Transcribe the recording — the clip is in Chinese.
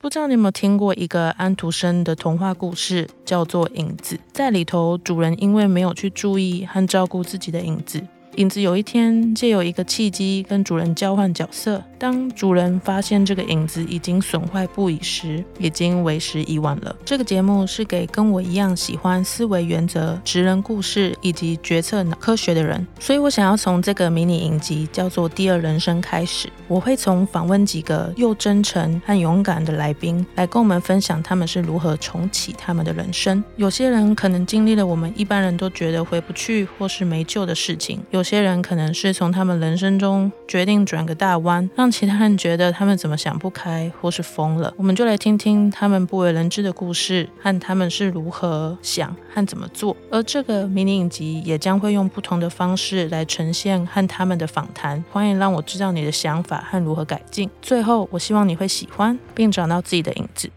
不知道你有没有听过一个安徒生的童话故事，叫做《影子》。在里头，主人因为没有去注意和照顾自己的影子。影子有一天借由一个契机跟主人交换角色。当主人发现这个影子已经损坏不已时，已经为时已晚了。这个节目是给跟我一样喜欢思维原则、职人故事以及决策脑科学的人。所以我想要从这个迷你影集叫做《第二人生》开始，我会从访问几个又真诚和勇敢的来宾，来跟我们分享他们是如何重启他们的人生。有些人可能经历了我们一般人都觉得回不去或是没救的事情，有些人可能是从他们人生中决定转个大弯，其他人觉得他们怎么想不开或是疯了。我们就来听听他们不为人知的故事和他们是如何想和怎么做。而这个迷你影集也将会用不同的方式来呈现和他们的访谈。欢迎让我知道你的想法和如何改进。最后，我希望你会喜欢并找到自己的影子。